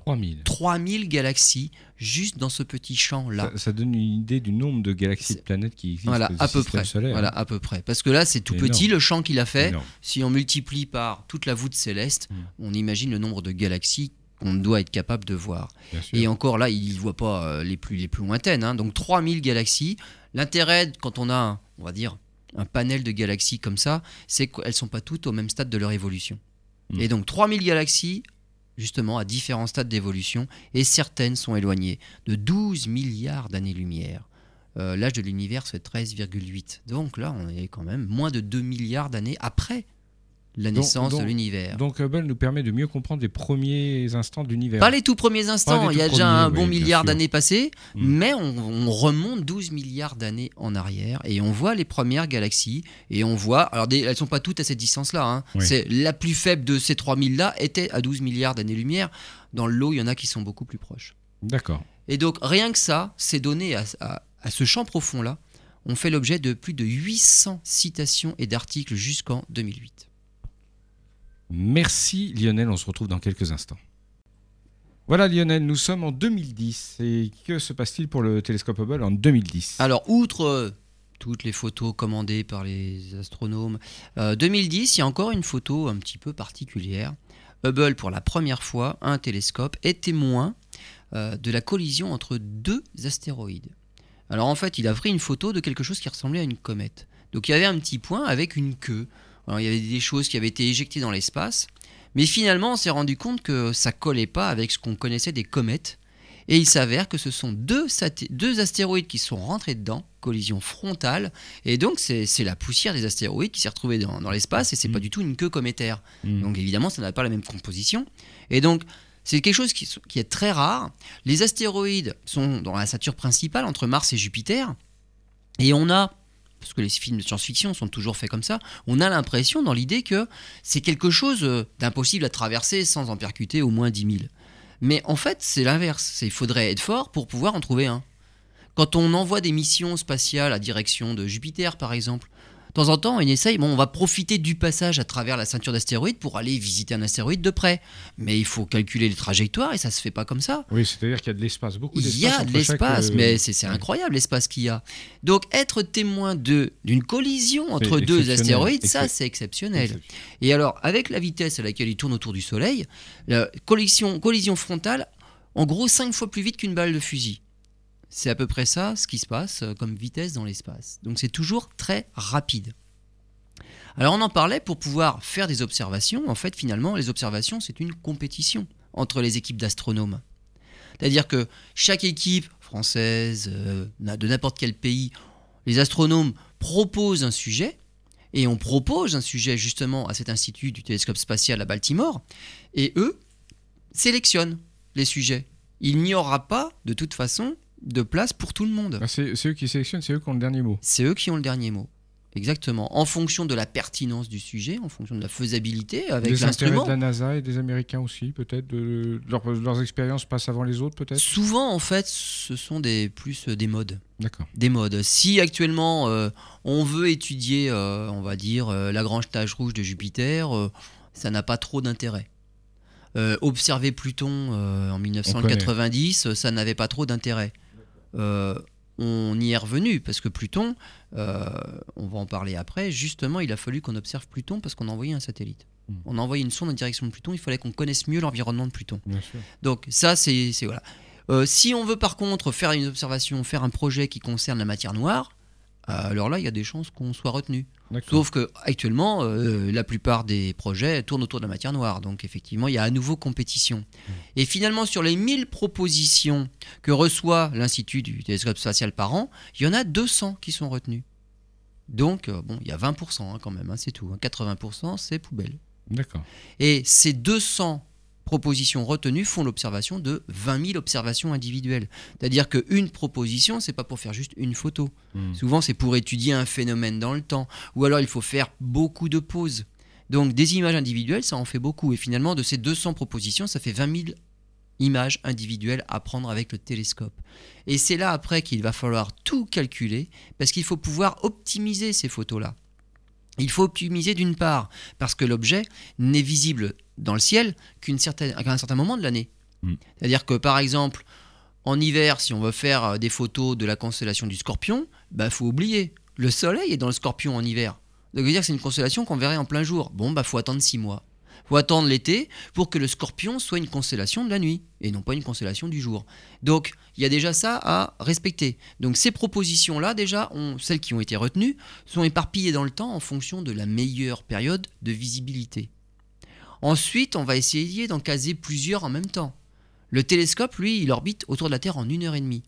3000. 3000 galaxies juste dans ce petit champ-là. Ça, ça donne une idée du nombre de galaxies de planètes qui existent Voilà, à le peu près. solaire. Voilà, à peu près. Parce que là, c'est tout petit le champ qu'il a fait. Si on multiplie par toute la voûte céleste, Mm. on imagine le nombre de galaxies qu'on doit être capable de voir. Et encore là, il ne voit pas euh, les plus, les plus lointaines. hein. Donc 3000 galaxies. L'intérêt, quand on a, un- on va dire, un panel de galaxies comme ça, c'est qu'elles ne sont pas toutes au même stade de leur évolution. Mm. Et donc 3000 galaxies, justement, à différents stades d'évolution, et certaines sont éloignées de 12 milliards d'années-lumière. Euh, L'âge de l'univers, c'est 13,8. Donc là, on est quand même moins de 2 milliards d'années après la naissance donc- de l'univers. Donc Hubble nous permet de mieux comprendre les premiers instants de l'univers. Pas les tout premiers instants, il y a déjà un bon oui, milliard d'années passées, Mm. mais on, on remonte 12 milliards d'années en arrière et on voit les premières galaxies et on voit, alors des- elles sont pas toutes à cette distance-là, hein. Oui. c'est la plus faible de ces 3000-là était à 12 milliards d'années-lumière. Dans le lot, il y en a qui sont beaucoup plus proches. D'accord. Et donc rien que ça, c'est donné à, à- à ce champ profond-là, ont fait l'objet de plus de 800 citations et d'articles jusqu'en 2008. Merci Lionel, on se retrouve dans quelques instants. Voilà Lionel, nous sommes en 2010. Et que se passe-t-il pour le télescope Hubble en 2010 Alors, outre euh, toutes les photos commandées par les astronomes, euh, 2010, il y a encore une photo un petit peu particulière. Hubble, pour la première fois, un télescope, est témoin euh, de la collision entre deux astéroïdes. Alors en fait, il a pris une photo de quelque chose qui ressemblait à une comète. Donc il y avait un petit point avec une queue. Alors, il y avait des choses qui avaient été éjectées dans l'espace. Mais finalement, on s'est rendu compte que ça collait pas avec ce qu'on connaissait des comètes. Et il s'avère que ce sont deux, astéroïdes qui sont rentrés dedans, collision frontale. Et donc, c'est la poussière des astéroïdes qui s'est retrouvée dans, dans l'espace et c'est Mm. pas du tout une queue cométaire. Hmm. Donc, évidemment, ça n'a pas la même composition. Et donc, c'est quelque chose qui, qui est très rare. Les astéroïdes sont dans la sature principale entre Mars et Jupiter. Et on a, parce que les films de science-fiction sont toujours faits comme ça, on a l'impression dans l'idée que c'est quelque chose euh, d'impossible à traverser sans en percuter au moins 10 000. Mais en fait, c'est l'inverse. Il faudrait être fort pour pouvoir en trouver un. Quand on envoie des missions spatiales à direction de Jupiter, par exemple, temps en temps, on essaye, bon, on va profiter du passage à travers la ceinture d'astéroïdes pour aller visiter un astéroïde de près. Mais il faut calculer les trajectoires et ça se fait pas comme ça. Oui, c'est-à-dire qu'il y a de l'espace, beaucoup Il d'espace. y a de chaque, l'espace, euh, mais c'est incroyable l'espace qu'il y a. Donc être témoin de d'une collision entre deux exceptionnel. astéroïdes, ça c'est exceptionnel. Excep- Et alors avec la vitesse à laquelle il tourne autour du Soleil, la collision, collision frontale, en gros cinq fois plus vite qu'une balle de fusil. C'est à peu près ça ce qui se passe euh, comme vitesse dans l'espace. Donc c'est toujours très rapide. Alors on en parlait pour pouvoir faire des observations. En fait, finalement, les observations, c'est une compétition entre les équipes d'astronomes. C'est-à-dire que chaque équipe française, euh, de n'importe quel pays, les astronomes proposent un sujet, et on propose un sujet justement à cet institut du télescope spatial à Baltimore, et eux sélectionnent les sujets. Il n'y aura pas, de toute façon, de place pour tout le monde. Ah, c'est c'est eux qui sélectionnent, c'est eux qui ont le dernier mot. C'est eux qui ont le dernier mot. Exactement. En fonction de la pertinence du sujet, en fonction de la faisabilité avec des intérêts l'instrument. de la NASA et des Américains aussi, peut-être. de- leur- leurs expériences passent avant les autres, peut-être? Souvent, en fait, ce sont des, plus euh, des modes. D'accord. Des modes. Si actuellement euh, on veut étudier, euh, on va dire, euh, la grande tache rouge de Jupiter, ça n'a pas trop d'intérêt. Observer Pluton en 1990, ça n'avait pas trop d'intérêt. Euh, on y est revenu parce que Pluton, euh, on va en parler après, justement, il a fallu qu'on observe Pluton parce qu'on a envoyé un satellite. Mm. On a envoyé une sonde en direction de Pluton, il fallait qu'on connaisse mieux l'environnement de Pluton. Bien sûr. Donc ça, c'est c'est- voilà. Euh, si on veut par contre faire une observation, faire un projet qui concerne la matière noire, euh, alors là, il y a des chances qu'on soit retenu. Sauf que actuellement, euh, la plupart des projets tournent autour de la matière noire. Donc effectivement, il y a à nouveau compétition. Et finalement, sur les 1000 propositions que reçoit l'Institut du télescope spatial par an, il y en a 200 qui sont retenues. Donc, euh, bon, il y a 20% hein, quand même, hein, c'est tout. hein. 80%, c'est poubelle. D'accord. Et ces 200 propositions retenues font l'observation de 20 000 observations individuelles. C'est-à-dire qu'une proposition, c'est pas pour faire juste une photo. Hmm. Souvent, c'est pour étudier un phénomène dans le temps. Ou alors, il faut faire beaucoup de pauses. Donc, des images individuelles, ça en fait beaucoup. Et finalement, de ces 200 propositions, ça fait 20 000 images individuelles à prendre avec le télescope. Et c'est là, après, qu'il va falloir tout calculer, parce qu'il faut pouvoir optimiser ces photos-là. Il faut optimiser d'une part, parce que l'objet n'est visible dans le ciel qu'une certaine, qu'à un certain moment de l'année. Mm. C'est-à-dire que, par exemple, en hiver, si on veut faire euh, des photos de la constellation du Scorpion, il bah, faut oublier. Le Soleil est dans le Scorpion en hiver. Donc, ça veut dire que c'est une constellation qu'on verrait en plein jour. Bon, bah, faut attendre six mois. faut attendre l'été pour que le Scorpion soit une constellation de la nuit et non pas une constellation du jour. Donc, il y a déjà ça à respecter. Donc, ces propositions-là, déjà, ont- celles qui ont été retenues, sont éparpillées dans le temps en fonction de la meilleure période de visibilité. Ensuite, on va essayer d'en caser plusieurs en même temps. Le télescope, lui, il orbite autour de la Terre en une heure et demie.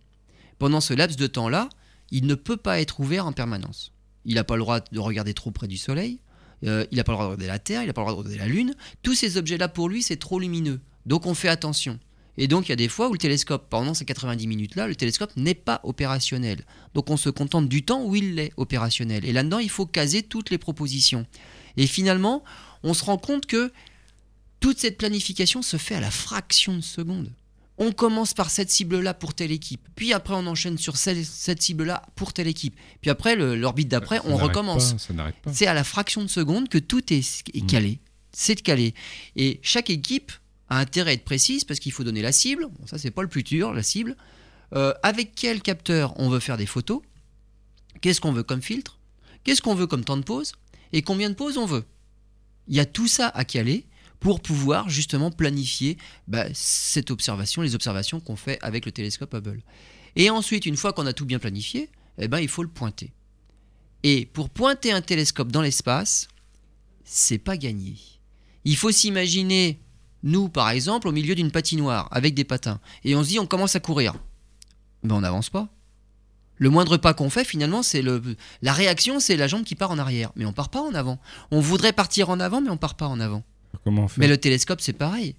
Pendant ce laps de temps-là, il ne peut pas être ouvert en permanence. Il n'a pas le droit de regarder trop près du Soleil, euh, il n'a pas le droit de regarder la Terre, il n'a pas le droit de regarder la Lune. Tous ces objets-là, pour lui, c'est trop lumineux. Donc on fait attention. Et donc il y a des fois où le télescope, pendant ces 90 minutes-là, le télescope n'est pas opérationnel. Donc on se contente du temps où il est opérationnel. Et là-dedans, il faut caser toutes les propositions. Et finalement, on se rend compte que toute cette planification se fait à la fraction de seconde. on commence par cette cible-là pour telle équipe, puis après on enchaîne sur cette, cette cible-là pour telle équipe, puis après l'orbite d'après, on recommence. pas, ça n'arrête pas. C'est à la fraction de seconde que tout est, est Mm. calé. C'est de calé. Et chaque équipe a intérêt à être précise parce qu'il faut donner la cible. Bon, ça, c'est pas le plus dur, la cible. Euh, avec quel capteur on veut faire des photos? Qu'est-ce qu'on veut comme filtre? Qu'est-ce qu'on veut comme temps de pause? Et combien de pauses on veut? Il y a tout ça à caler pour pouvoir justement planifier bah, cette observation, les observations qu'on fait avec le télescope Hubble. Et ensuite, une fois qu'on a tout bien planifié, eh ben, il faut le pointer. Et pour pointer un télescope dans l'espace, c'est pas gagné. Il faut s'imaginer, nous par exemple, au milieu d'une patinoire avec des patins, et on se dit on commence à courir. Ben on n'avance pas. Le moindre pas qu'on fait, finalement, c'est le la réaction, c'est la jambe qui part en arrière, mais on part pas en avant. On voudrait partir en avant, mais on part pas en avant. Mais le télescope, c'est pareil.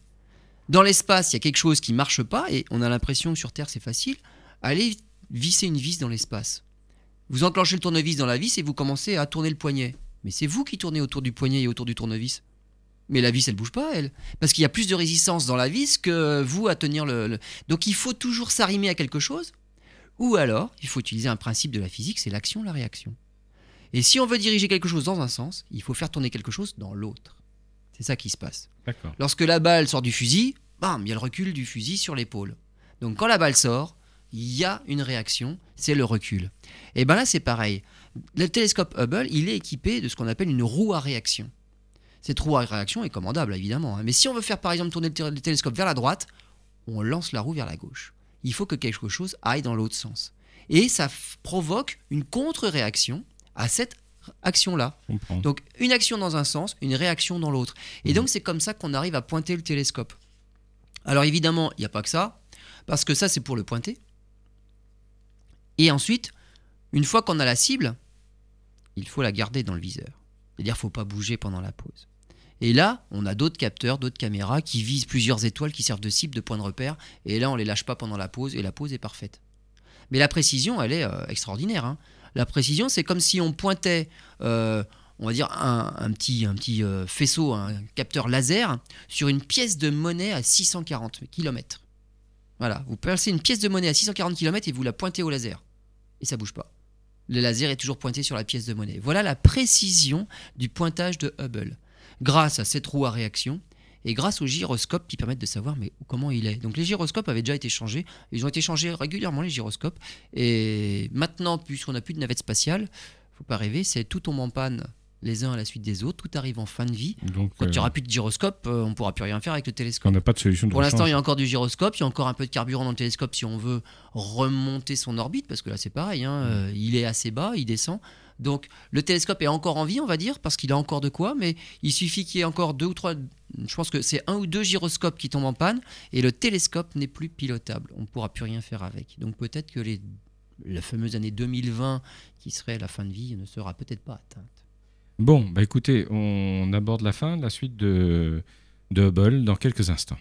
Dans l'espace, il y a quelque chose qui marche pas et on a l'impression que sur Terre, c'est facile. Allez visser une vis dans l'espace. Vous enclenchez le tournevis dans la vis et vous commencez à tourner le poignet. Mais c'est vous qui tournez autour du poignet et autour du tournevis. Mais la vis, elle bouge pas, elle. Parce qu'il y a plus de résistance dans la vis que vous à tenir le- Donc il faut toujours s'arrimer à quelque chose. Ou alors, il faut utiliser un principe de la physique, c'est l'action, la réaction. Et si on veut diriger quelque chose dans un sens, il faut faire tourner quelque chose dans l'autre. C'est ça qui se passe. Lorsque la balle sort du fusil, bam, il y a le recul du fusil sur l'épaule. Donc quand la balle sort, il y a une réaction, c'est le recul. Et ben là c'est pareil. Le télescope Hubble, il est équipé de ce qu'on appelle une roue à réaction. Cette roue à réaction est commandable évidemment, hein. mais si on veut faire par exemple tourner le té- le télescope vers la droite, on lance la roue vers la gauche. Il faut que quelque chose aille dans l'autre sens. Et ça provoque une contre-réaction à cette action-là. Donc une action dans un sens, une réaction dans l'autre. Et donc c'est comme ça qu'on arrive à pointer le télescope. Alors évidemment, il n'y a pas que ça, parce que ça c'est pour le pointer. Et ensuite, une fois qu'on a la cible, il faut la garder dans le viseur. C'est-à-dire qu'il ne faut pas bouger pendant la pause. Et là, on a d'autres capteurs, d'autres caméras qui visent plusieurs étoiles, qui servent de cible, de point de repère. Et là, on les lâche pas pendant la pause, et la pause est parfaite. Mais la précision, elle est euh, extraordinaire. hein. La précision, c'est comme si on pointait, euh, on va dire, un, petit euh, faisceau, un capteur laser, sur une pièce de monnaie à 640 km. Voilà, vous placez une pièce de monnaie à 640 km et vous la pointez au laser. Et ça bouge pas. Le laser est toujours pointé sur la pièce de monnaie. Voilà la précision du pointage de Hubble. Grâce à cette roue à réaction et grâce aux gyroscopes qui permettent de savoir mais comment il est. Donc les gyroscopes avaient déjà été changés. Ils ont été changés régulièrement, les gyroscopes. Et maintenant, puisqu'on n'a plus de navette spatiale, faut pas rêver, c'est tout tombe en panne les uns à la suite des autres, tout arrive en fin de vie. Donc, Quand il n'y euh, aura plus de gyroscope, euh, on pourra plus rien faire avec le télescope. on n'a pas de solution de Pour l'instant, il y a encore du gyroscope, il y a encore un peu de carburant dans le télescope si on veut remonter son orbite, parce que là c'est pareil, hein, euh, il est assez bas, il descend. Donc le télescope est encore en vie, on va dire, parce qu'il a encore de quoi, mais il suffit qu'il y ait encore deux ou trois, je pense que c'est un ou deux gyroscopes qui tombent en panne, et le télescope n'est plus pilotable, on ne pourra plus rien faire avec. Donc peut-être que les, la fameuse année 2020, qui serait la fin de vie, ne sera peut-être pas atteinte. Bon, bah écoutez, on aborde la fin, la suite de, de Hubble dans quelques instants.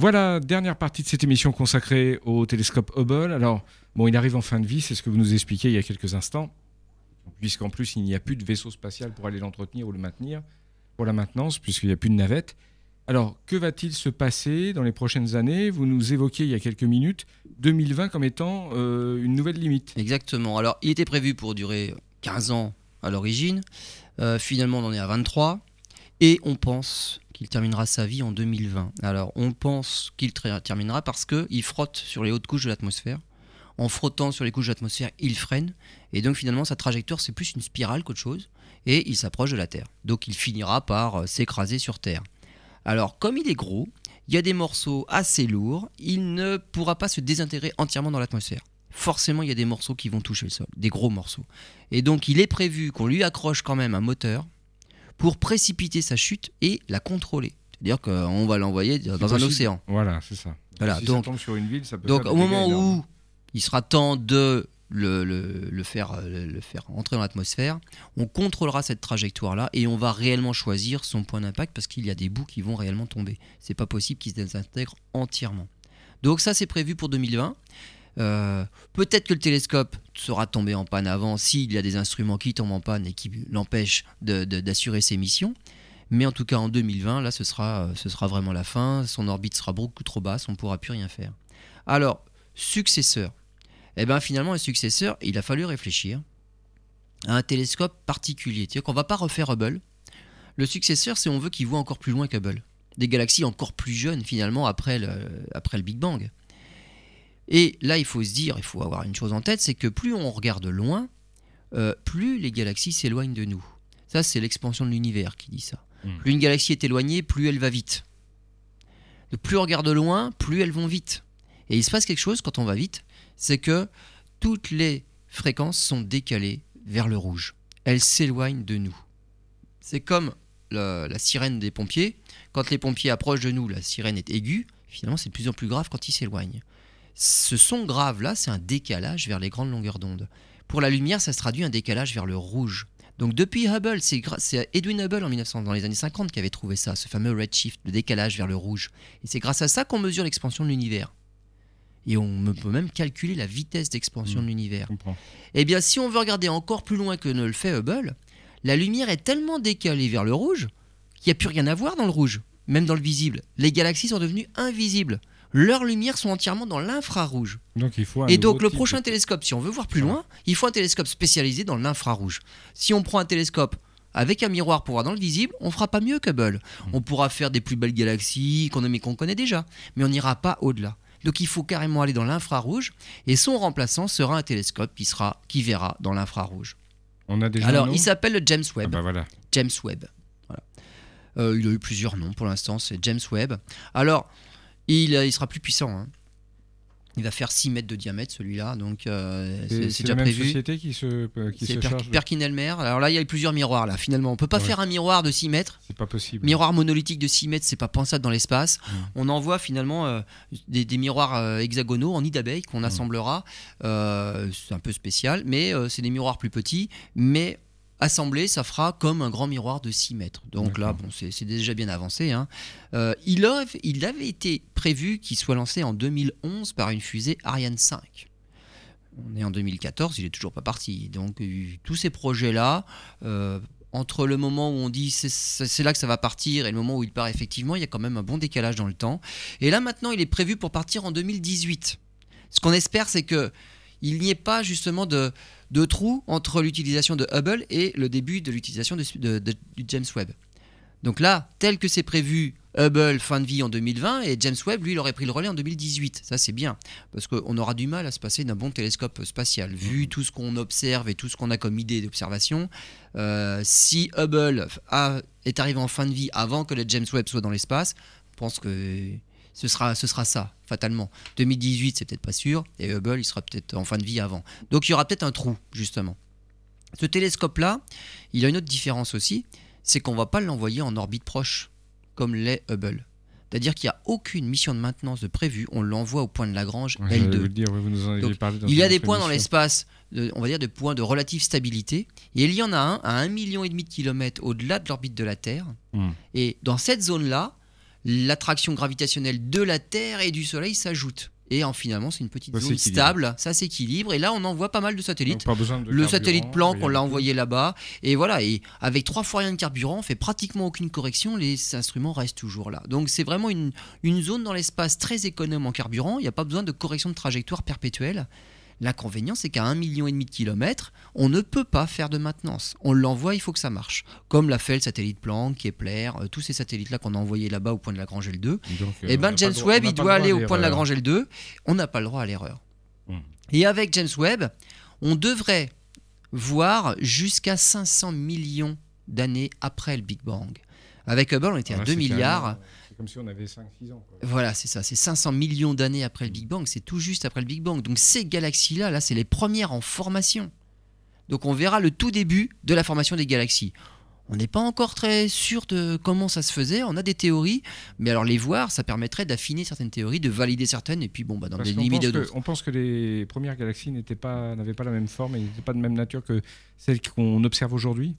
Voilà, dernière partie de cette émission consacrée au télescope Hubble. Alors, bon, il arrive en fin de vie, c'est ce que vous nous expliquiez il y a quelques instants, puisqu'en plus, il n'y a plus de vaisseau spatial pour aller l'entretenir ou le maintenir, pour la maintenance, puisqu'il n'y a plus de navette. Alors, que va-t-il se passer dans les prochaines années? Vous nous évoquiez il y a quelques minutes 2020 comme étant euh, une nouvelle limite. Exactement. Alors, il était prévu pour durer 15 ans à l'origine. Euh, finalement, on en est à 23. Et on pense qu'il terminera sa vie en 2020. Alors, on pense qu'il terminera parce qu'il frotte sur les hautes couches de l'atmosphère. En frottant sur les couches de l'atmosphère, il freine. Et donc, finalement, sa trajectoire, c'est plus une spirale qu'autre chose. Et il s'approche de la Terre. Donc, il finira par euh, s'écraser sur Terre. Alors, comme il est gros, il y a des morceaux assez lourds. Il ne pourra pas se désintégrer entièrement dans l'atmosphère forcément il y a des morceaux qui vont toucher le sol, des gros morceaux. Et donc il est prévu qu'on lui accroche quand même un moteur pour précipiter sa chute et la contrôler. C'est-à-dire qu'on va l'envoyer dans un possible. océan. Voilà, c'est ça. Voilà, si donc- ça tombe sur une ville, ça peut Donc au moment énormes. où il sera temps de le, le- le faire, euh, le faire entrer dans l'atmosphère, on contrôlera cette trajectoire-là et on va réellement choisir son point d'impact parce qu'il y a des bouts qui vont réellement tomber. C'est pas possible qu'il se désintègre entièrement. Donc ça c'est prévu pour 2020. Euh, Peut-être que le télescope sera tombé en panne avant s'il y a des instruments qui tombent en panne et qui l'empêchent d'assurer ses missions. Mais en tout cas, en 2020, là, ce sera, ce sera vraiment la fin. Son orbite sera beaucoup trop basse, on ne pourra plus rien faire. Alors, successeur. Eh bien, finalement, un successeur, il a fallu réfléchir à un télescope particulier. C'est-à-dire qu'on ne va pas refaire Hubble. Le successeur, c'est on veut qu'il voit encore plus loin qu'Hubble. Des galaxies encore plus jeunes, finalement, après le, après le Big Bang. Et là, il faut se dire, il faut avoir une chose en tête, c'est que plus on regarde loin, euh, plus les galaxies s'éloignent de nous. Ça, c'est l'expansion de l'univers qui dit ça. Hmm. Plus une galaxie est éloignée, plus elle va vite. Donc, plus on regarde loin, plus elles vont vite. Et il se passe quelque chose quand on va vite, c'est que toutes les fréquences sont décalées vers le rouge. Elles s'éloignent de nous. C'est comme la, la sirène des pompiers. Quand les pompiers approchent de nous, la sirène est aiguë. Finalement, c'est de plus en plus grave quand ils s'éloignent. Ce son grave-là, c'est un décalage vers les grandes longueurs d'onde. Pour la lumière, ça se traduit un décalage vers le rouge. Donc depuis Hubble, c'est Edwin Hubble en 1900, dans les années 50 qui avait trouvé ça, ce fameux redshift, le décalage vers le rouge. Et c'est grâce à ça qu'on mesure l'expansion de l'univers. Et on peut même calculer la vitesse d'expansion de l'univers. Je comprends. Eh bien, si on veut regarder encore plus loin que ne le fait Hubble, la lumière est tellement décalée vers le rouge qu'il n'y a plus rien à voir dans le rouge, même dans le visible. Les galaxies sont devenues invisibles. Leurs lumières sont entièrement dans l'infrarouge. Donc il faut Et donc le type prochain télescope, si on veut voir plus loin, il faut un télescope spécialisé dans l'infrarouge. Si on prend un télescope avec un miroir pour voir dans le visible, on fera pas mieux qu'Hubble. Mmh. On pourra faire des plus belles galaxies qu'on mais qu'on connaît déjà, mais on n'ira pas au-delà. Donc il faut carrément aller dans l'infrarouge, et son remplaçant sera un télescope qui sera, qui verra dans l'infrarouge. On a déjà Alors il s'appelle le James Ah Webb. bah voilà. James Webb. Voilà. Euh, il a eu plusieurs noms pour l'instant, c'est James Webb. Alors, il, euh, il sera plus puissant. hein. Il va faire 6 mètres de diamètre celui-là, donc euh, c'est c'est C'est déjà la même prévu. société qui se, euh, qui C'est se Per- charge. de- Perkin-Elmer. Alors là, il y a plusieurs miroirs là. Finalement, on peut pas Ouais. faire un miroir de 6 mètres. C'est pas possible. Miroir monolithique de 6 mètres, c'est pas pensable dans l'espace. On envoie finalement euh, des, des miroirs euh, hexagonaux en nid d'abeille qu'on assemblera. C'est un peu spécial, mais c'est des miroirs plus petits. Mais assemblés, ça fera comme un grand miroir de 6 mètres. Donc là, bon, c'est déjà bien avancé. hein. Euh, il, avait été prévu qu'il soit lancé en 2011 par une fusée Ariane 5. On est en 2014, il est toujours pas parti. Donc tous ces projets-là, euh, entre le moment où on dit c'est là que ça va partir et le moment où il part effectivement, il y a quand même un bon décalage dans le temps. Et là maintenant, il est prévu pour partir en 2018. Ce qu'on espère, c'est que il n'y ait pas justement de, de trou entre l'utilisation de Hubble et le début de l'utilisation de, de- de- du James Webb. Donc là, tel que c'est prévu, Hubble fin de vie en 2020 et James Webb, lui, il aurait pris le relais en 2018. Ça, c'est bien parce qu'on aura du mal à se passer d'un bon télescope spatial. Vu tout ce qu'on observe et tout ce qu'on a comme idée d'observation, euh, si Hubble a- est arrivé en fin de vie avant que le James Webb soit dans l'espace, je pense que ce sera, ce sera ça, fatalement. 2018, c'est peut-être pas sûr, et Hubble, il sera peut-être en fin de vie avant. Donc il y aura peut-être un trou, justement. Ce télescope-là, il a une autre différence aussi, c'est qu'on va pas l'envoyer en orbite proche, comme l'est Hubble. C'est-à-dire qu'il n'y a aucune mission de maintenance de prévue, on l'envoie au point de Lagrange Ouais, j'allais vous L2. le dire, ouais, vous nous en aviez Donc, parlé dans Il y a des points dans l'espace, on va dire des points de relative stabilité, et il y en a un à 1,5 million et demi de kilomètres au-delà de l'orbite de la Terre. Hmm. Et dans cette zone-là, l'attraction gravitationnelle de la Terre et du Soleil s'ajoute. Et en, finalement, c'est une petite Ça zone stable, ça s'équilibre. Et là, on envoie pas mal de satellites. Donc, pas besoin de Le satellite Planck, on l'a envoyé là-bas. Et voilà, et avec trois fois rien de carburant, on fait pratiquement aucune correction, les instruments restent toujours là. Donc c'est vraiment une, une zone dans l'espace très économe en carburant, il n'y a pas besoin de correction de trajectoire perpétuelle. L'inconvénient, c'est qu'à 1,5 million et demi de kilomètres, on ne peut pas faire de maintenance. On l'envoie, il faut que ça marche. Comme l'a fait le satellite Planck, Kepler, euh, tous ces satellites-là qu'on a envoyés là-bas au point de Lagrange L2. Donc, euh, Eh ben James Webb, il doit le aller au point de. Lagrange L2. On n'a pas le droit à l'erreur. Hmm. Et avec James Webb, on devrait voir jusqu'à 500 millions d'années après le Big Bang. Avec Hubble, on était à Voilà, 2 c'est milliards. carrément- comme si on avait 5-6 ans. quoi. Voilà, c'est ça, c'est 500 millions d'années après le Big Bang, c'est tout juste après le Big Bang. Donc ces galaxies-là, là, c'est les premières en formation. Donc on verra le tout début de la formation des galaxies. On n'est pas encore très sûr de comment ça se faisait, on a des théories, mais alors les voir, ça permettrait d'affiner certaines théories, de valider certaines, et puis bon, bah, dans Parce des limites que, on pense que les premières galaxies n'étaient pas, n'avaient pas la même forme et n'étaient pas de même nature que celles qu'on observe aujourd'hui?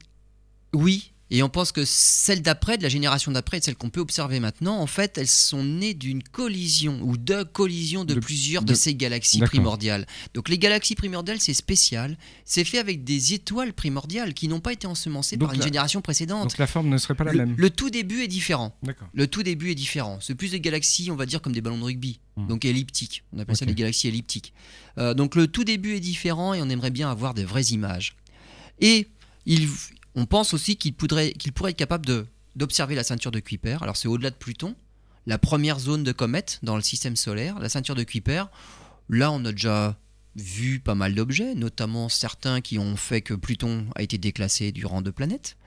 Oui, Et on pense que celles d'après, de la génération d'après, celles qu'on peut observer maintenant, en fait, elles sont nées d'une collision ou de collision de, De- plusieurs de- de ces galaxies primordiales. Donc les galaxies primordiales, c'est spécial. C'est fait avec des étoiles primordiales qui n'ont pas été ensemencées Donc par une génération précédente. Donc la forme ne serait pas la le, même. le tout début est différent. Le tout début est différent. C'est plus des galaxies, on va dire, comme des ballons de rugby, Hmm. donc elliptiques. On appelle ça Ok. des galaxies elliptiques. Euh, donc le tout début est différent et on aimerait bien avoir des vraies images. Et il- on pense aussi qu'il pourrait, être capable d'observer la ceinture de Kuiper. Alors c'est au-delà de Pluton, la première zone de comète dans le système solaire, la ceinture de Kuiper. Là, on a déjà vu pas mal d'objets, notamment certains qui ont fait que Pluton a été déclassé du rang de planète.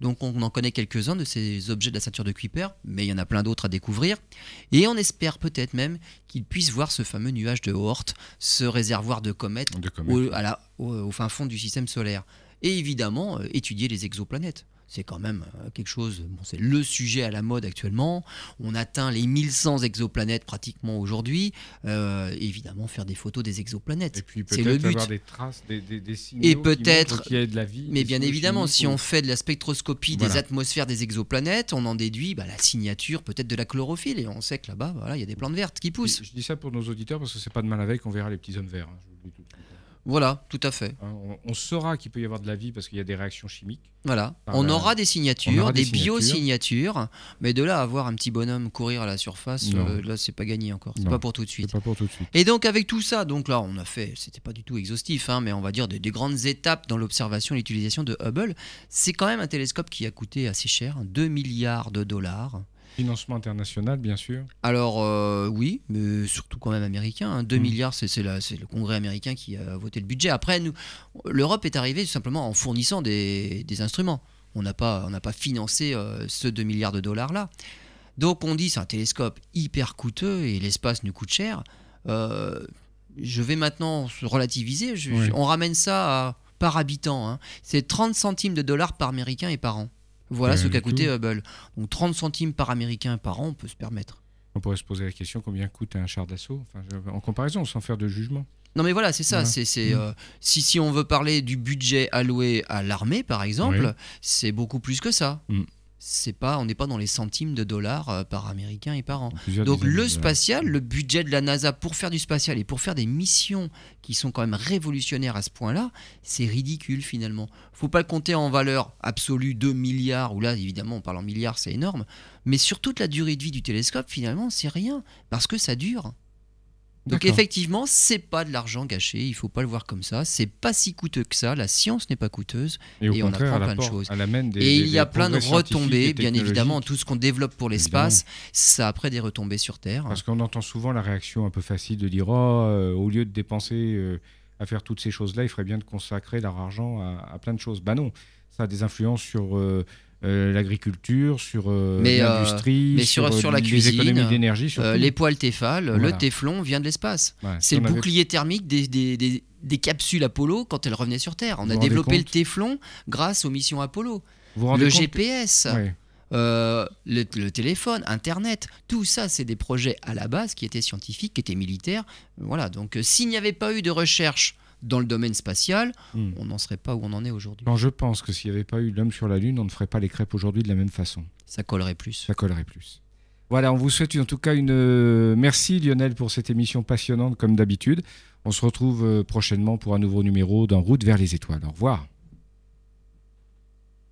Donc on en connaît quelques-uns de ces objets de la ceinture de Kuiper, mais il y en a plein d'autres à découvrir. Et on espère peut-être même qu'ils puissent voir ce fameux nuage de Oort, ce réservoir de comètes De comète. au, à la- au- au fin fond du système solaire. Et évidemment, euh, étudier les exoplanètes. C'est quand même euh, quelque chose, bon, c'est le sujet à la mode actuellement. On atteint les 1100 exoplanètes pratiquement aujourd'hui. Euh, évidemment, faire des photos des exoplanètes. Et puis C'est le peut-être but. avoir des traces, des, des, des signaux Et peut-être- qu'il y a de la vie. Mais bien évidemment, si ou- on fait de la spectroscopie des atmosphères des exoplanètes, on en déduit bah, la signature peut-être de la chlorophylle. Et on sait que là-bas, voilà, il y a des plantes vertes qui poussent. Je dis ça pour nos auditeurs parce que c'est pas de mal avec, on verra les petits hommes verts. hein, Voilà, tout à fait. Hein, on, on saura qu'il peut y avoir de la vie parce qu'il y a des réactions chimiques. Voilà. On la- aura des signatures, on aura des des, signatures. biosignatures, mais de là à voir un petit bonhomme courir à la surface, euh, là c'est pas gagné encore. C'est pas pour tout de suite. pas pour tout de suite. Et donc avec tout ça, donc là on a fait, c'était pas du tout exhaustif, hein, mais on va dire des, des grandes étapes dans l'observation et l'utilisation de Hubble. C'est quand même un télescope qui a coûté assez cher, 2 milliards de dollars. Financement international, bien sûr. Alors euh, oui, mais surtout quand même américain. hein. 2 Mm. milliards, c'est le Congrès américain qui a voté le budget. Après, nous, l'Europe est arrivée tout simplement en fournissant des, des instruments. On n'a pas, on n'a pas financé euh, ce 2 milliards de dollars là. Donc on dit c'est un télescope hyper coûteux et l'espace nous coûte cher. Euh, je vais maintenant se relativiser. Je- Oui. je- on ramène ça à- par habitant. hein. C'est 30 centimes de dollars par américain et par an. Voilà Rien ce qu'a coûté. Hubble. Donc 30 centimes par américain par an, on peut se permettre. On pourrait se poser la question combien coûte un char d'assaut? Enfin, En comparaison, sans faire de jugement. Non mais voilà, c'est ça. Voilà. C'est, Mm. euh, si, si on veut parler du budget alloué à l'armée, par exemple, Oui. c'est beaucoup plus que ça. Mm. C'est pas, on n'est pas dans les centimes de dollars euh, par américain et par an. Donc le spatial, le budget de la NASA pour faire du spatial et pour faire des missions qui sont quand même révolutionnaires à ce point-là, c'est ridicule finalement. Faut pas le compter en valeur absolue 2 milliards, ou là évidemment on parle en milliards, c'est énorme, mais sur toute la durée de vie du télescope finalement c'est rien, parce que ça dure. Donc effectivement, c'est pas de l'argent gâché, il faut pas le voir comme ça, c'est pas si coûteux que ça, la science n'est pas coûteuse, Et on apprend plein de choses. Des, et il y a plein de retombées, et bien évidemment, tout ce qu'on développe pour l'espace, ça a après des retombées sur Terre. Parce qu'on entend souvent la réaction un peu facile de dire oh, euh, au lieu de dépenser euh, à faire toutes ces choses-là, il ferait bien de consacrer leur argent à, à plein de choses. Bah non, ça a des influences sur euh, euh, l'agriculture, sur euh, Mais, euh, l'industrie, mais sur- sur la les cuisine, économies d'énergie. Euh, les poils Tefal, Voilà. le téflon vient de l'espace. Ouais, C'est le avait- bouclier thermique des, des- des- des capsules Apollo quand elles revenaient sur Terre. On Vous a vous développé le compte téflon grâce aux missions Apollo. Vous Le GPS, euh, le, le téléphone, Internet, tout ça, c'est des projets à la base qui étaient scientifiques, qui étaient militaires. Voilà, donc euh, s'il n'y avait pas eu de recherche dans le domaine spatial, Hmm. on n'en serait pas où on en est aujourd'hui. Je pense que s'il n'y avait pas eu l'homme sur la Lune, on ne ferait pas les crêpes aujourd'hui de la même façon. Ça collerait plus. Ça collerait plus. Voilà, on vous souhaite en tout cas une. euh, Merci Lionel pour cette émission passionnante comme d'habitude. On se retrouve euh, prochainement pour un nouveau numéro d'En route vers les étoiles. Au revoir.